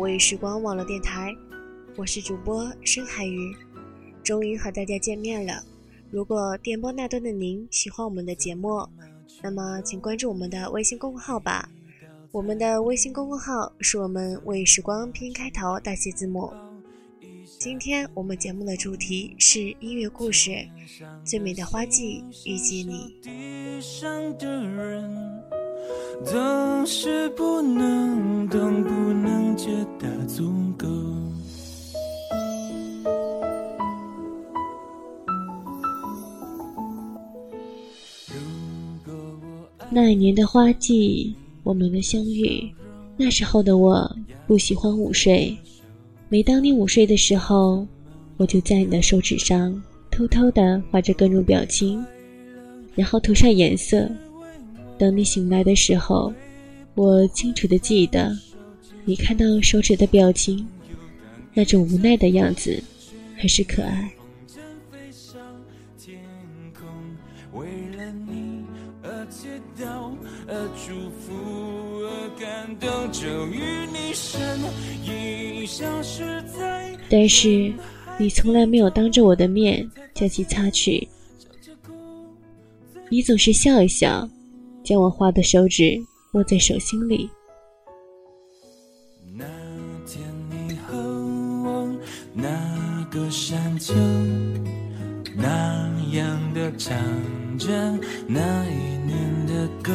迎来到微雨时光网络电台，我是主播深海鱼，终于和大家见面了。如果电波那端的您喜欢我们的节目，那么请关注我们的微信公众号吧。我们的微信公众号是我们为时光拼音开头大写字母。今天我们节目的主题是音乐故事，《最美的花季遇见你》。总是不能懂，不能觉得足够。那一年的花季，我们的相遇。那时候的我不喜欢午睡，每当你午睡的时候，我就在你的手指上偷偷的画着各种表情，然后涂上颜色。等你醒来的时候，我清楚的记得，你看到手指的表情，那种无奈的样子，很是可爱。但是，你从来没有当着我的面将其擦去，你总是笑一笑。将我画的手指握在手心里。那天你和我那个山丘，那样的唱着那一年的歌，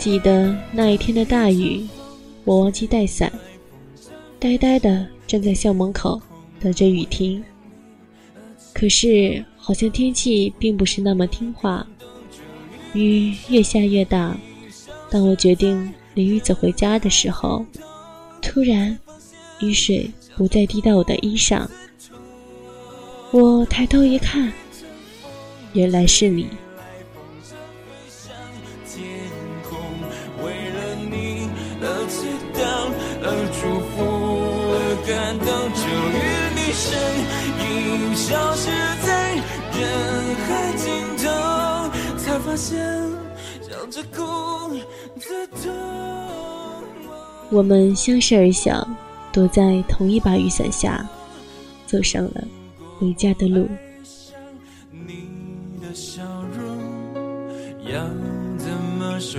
记得那一天的大雨，我忘记带伞，呆呆的站在校门口等着雨停。可是好像天气并不是那么听话，雨越下越大。当我决定淋雨走回家的时候，突然雨水不再滴到我的衣裳。我抬头一看，原来是你。我们相视而笑，躲在同一把雨伞下，走上了回家的路。你的笑容要怎么收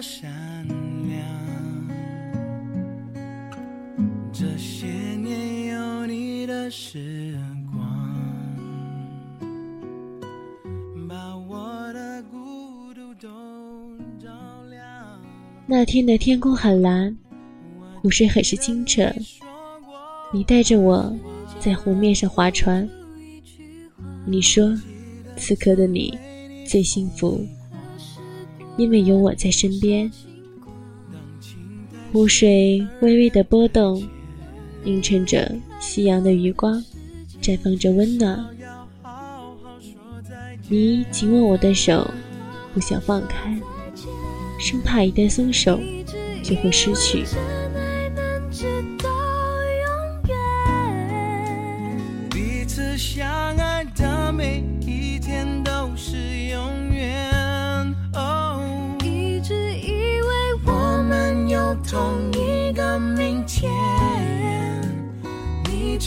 善良。这些年有你的时光，把我的孤独都照亮。那天的天空很蓝，湖水很是清澈，你带着我在湖面上划船。你说，此刻的你最幸福，因为有我在身边。湖水微微的波动，映衬着夕阳的余光，绽放着温暖。你紧握我的手，不想放开，生怕一旦松手就会失去。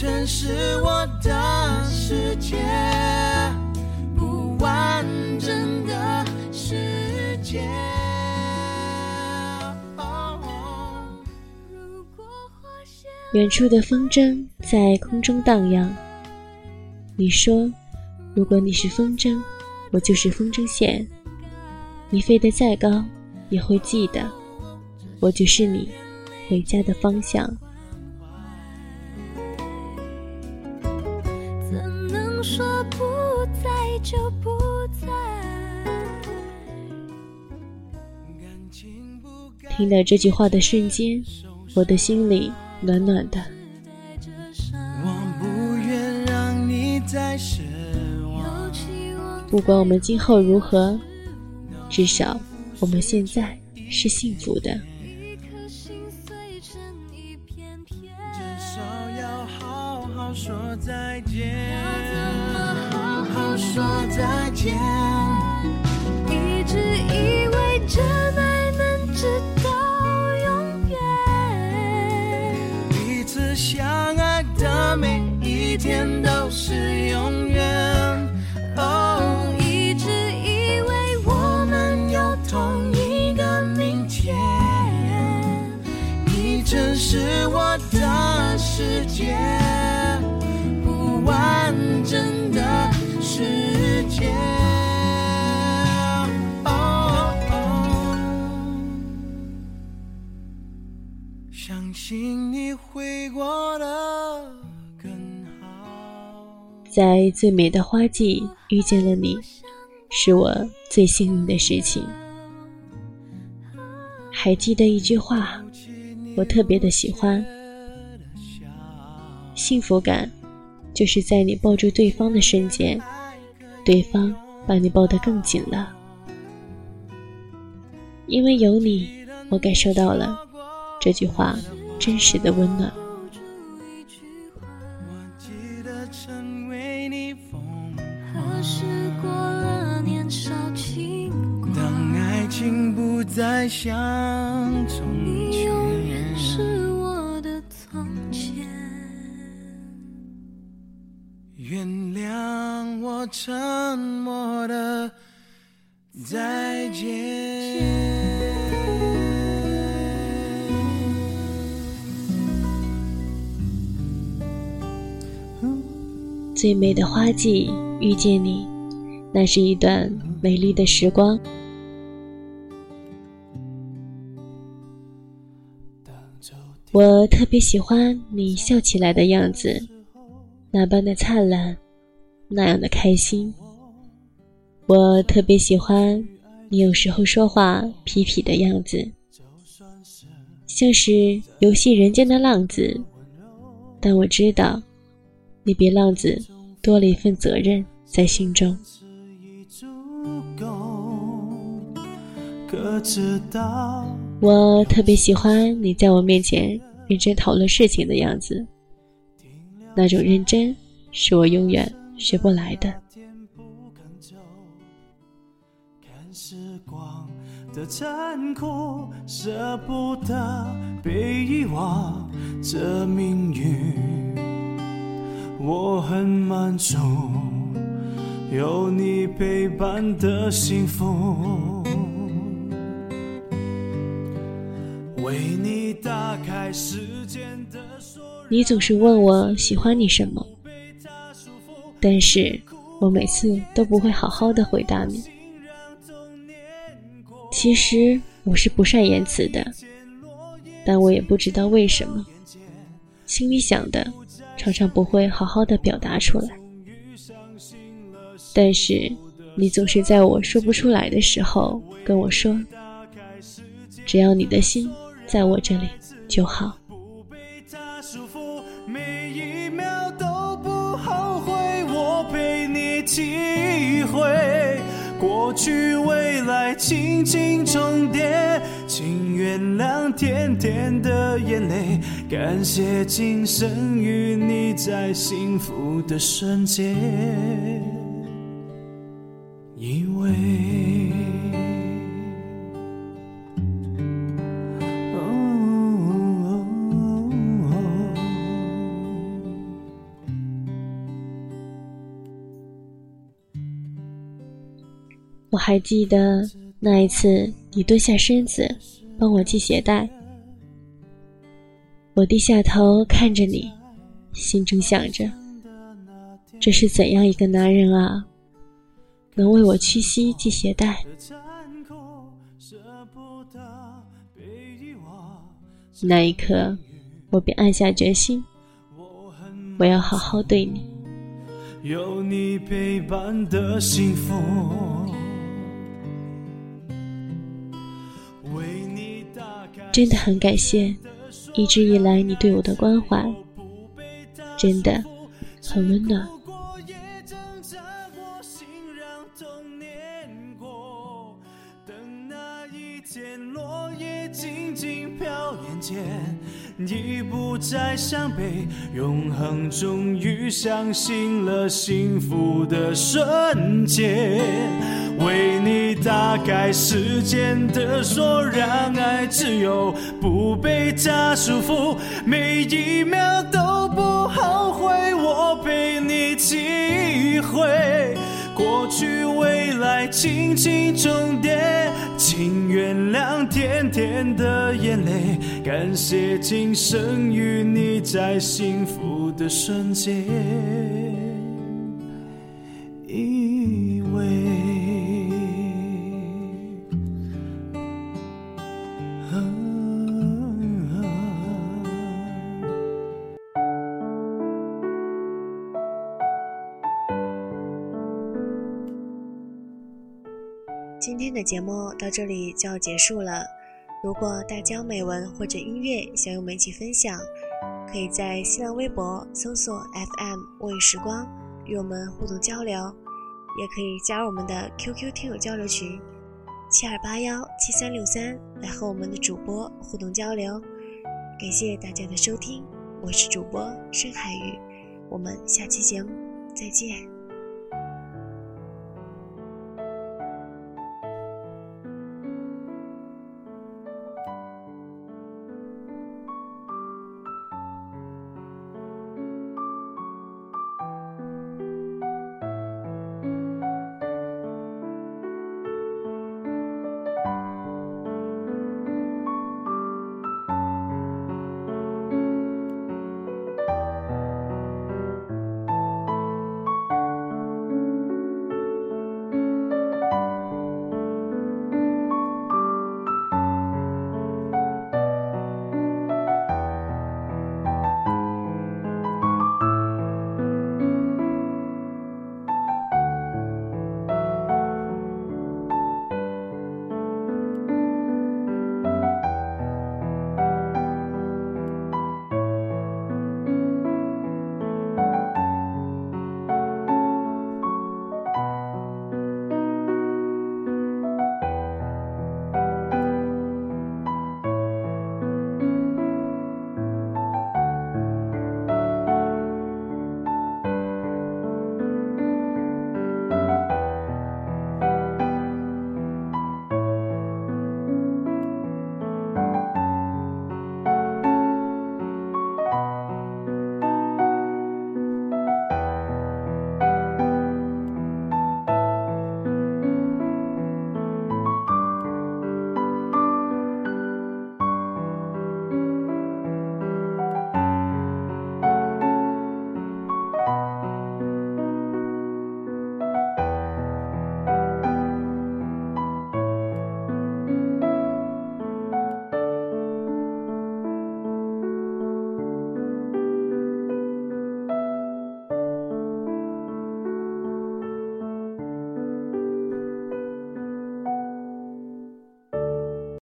你曾是我的世界。远处的风筝在空中荡漾。你说，如果你是风筝，我就是风筝线。你飞得再高，也会记得，我就是你回家的方向。说不在就不在？听到这句话的瞬间，我的心里。暖暖的。不管我们今后如何，至少我们现在是幸福的。说再见一直以为真爱能直到永远，彼此。相爱的每一天都是永远。在最美的花季遇见了你，是我最幸运的事情。还记得一句话，我特别的喜欢：幸福感就是在你抱住对方的瞬间，对方把你抱得更紧了。因为有你，我感受到了。这句话真实的温暖。当爱情不再像从前，你永远是我的从前。原谅我沉默的再见。最美的花季遇见你，那是一段美丽的时光。我特别喜欢你笑起来的样子，那般的灿烂，那样的开心。我特别喜欢你有时候说话痞痞的样子，像是游戏人间的浪子，但我知道。你比浪子多了一份责任在心中。我特别喜欢你在我面前认真讨论事情的样子，那种认真是我永远学不来的。舍不得被遗忘，这命运。我很满足，有你陪伴的幸福。为你打开时间的锁。你总是问我喜欢你什么，但是我每次都不会好好的回答你。其实我是不善言辞的，但我也不知道为什么，心里想的常常不会好好的表达出来。但是你总是在我说不出来的时候跟我说：“只要你的心在我这里就好。”体会过去未来轻轻重叠，请原谅甜甜的眼泪，感谢今生与你在幸福的瞬间依偎。我还记得那一次，你蹲下身子帮我系鞋带，我低下头看着你，心中想着：这是怎样一个男人啊，能为我屈膝系鞋带？那一刻，我便暗下决心，我要好好对你。有你陪伴的幸福。真的很感谢，一直以来你对我的关怀，真的很温暖。已不再伤悲，永恒终于相信了幸福的瞬间。为你打开时间的锁，让爱自由，不被它束缚，每一秒都不后悔，我陪你体会。过去未来轻轻重叠，请原谅甜甜的眼泪，感谢今生与你在幸福的瞬间的节目到这里就要结束了。如果大家美文或者音乐想与我们一起分享，可以在新浪微博搜索 FM 微时光与我们互动交流，也可以加入我们的 QQ 听友交流群七二八幺七三六三来和我们的主播互动交流。感谢大家的收听，我是主播深海鱼，我们下期节目再见。